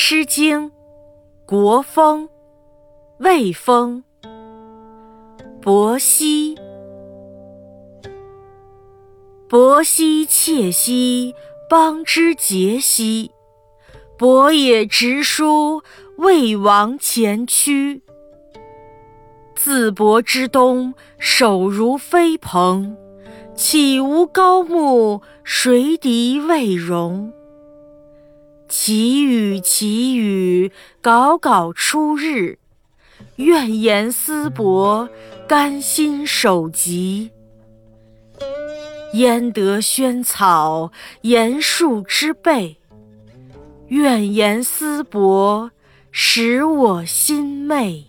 诗经·国风·魏风·伯兮，伯兮，切兮，邦之节兮。伯也直书，魏王前驱。自伯之东，首如飞蓬。岂无高木，谁敌魏戎？其雨其雨，杲杲出日。愿言思伯，甘心守疾。焉得萱草，言树之背？愿言思伯，使我心媚。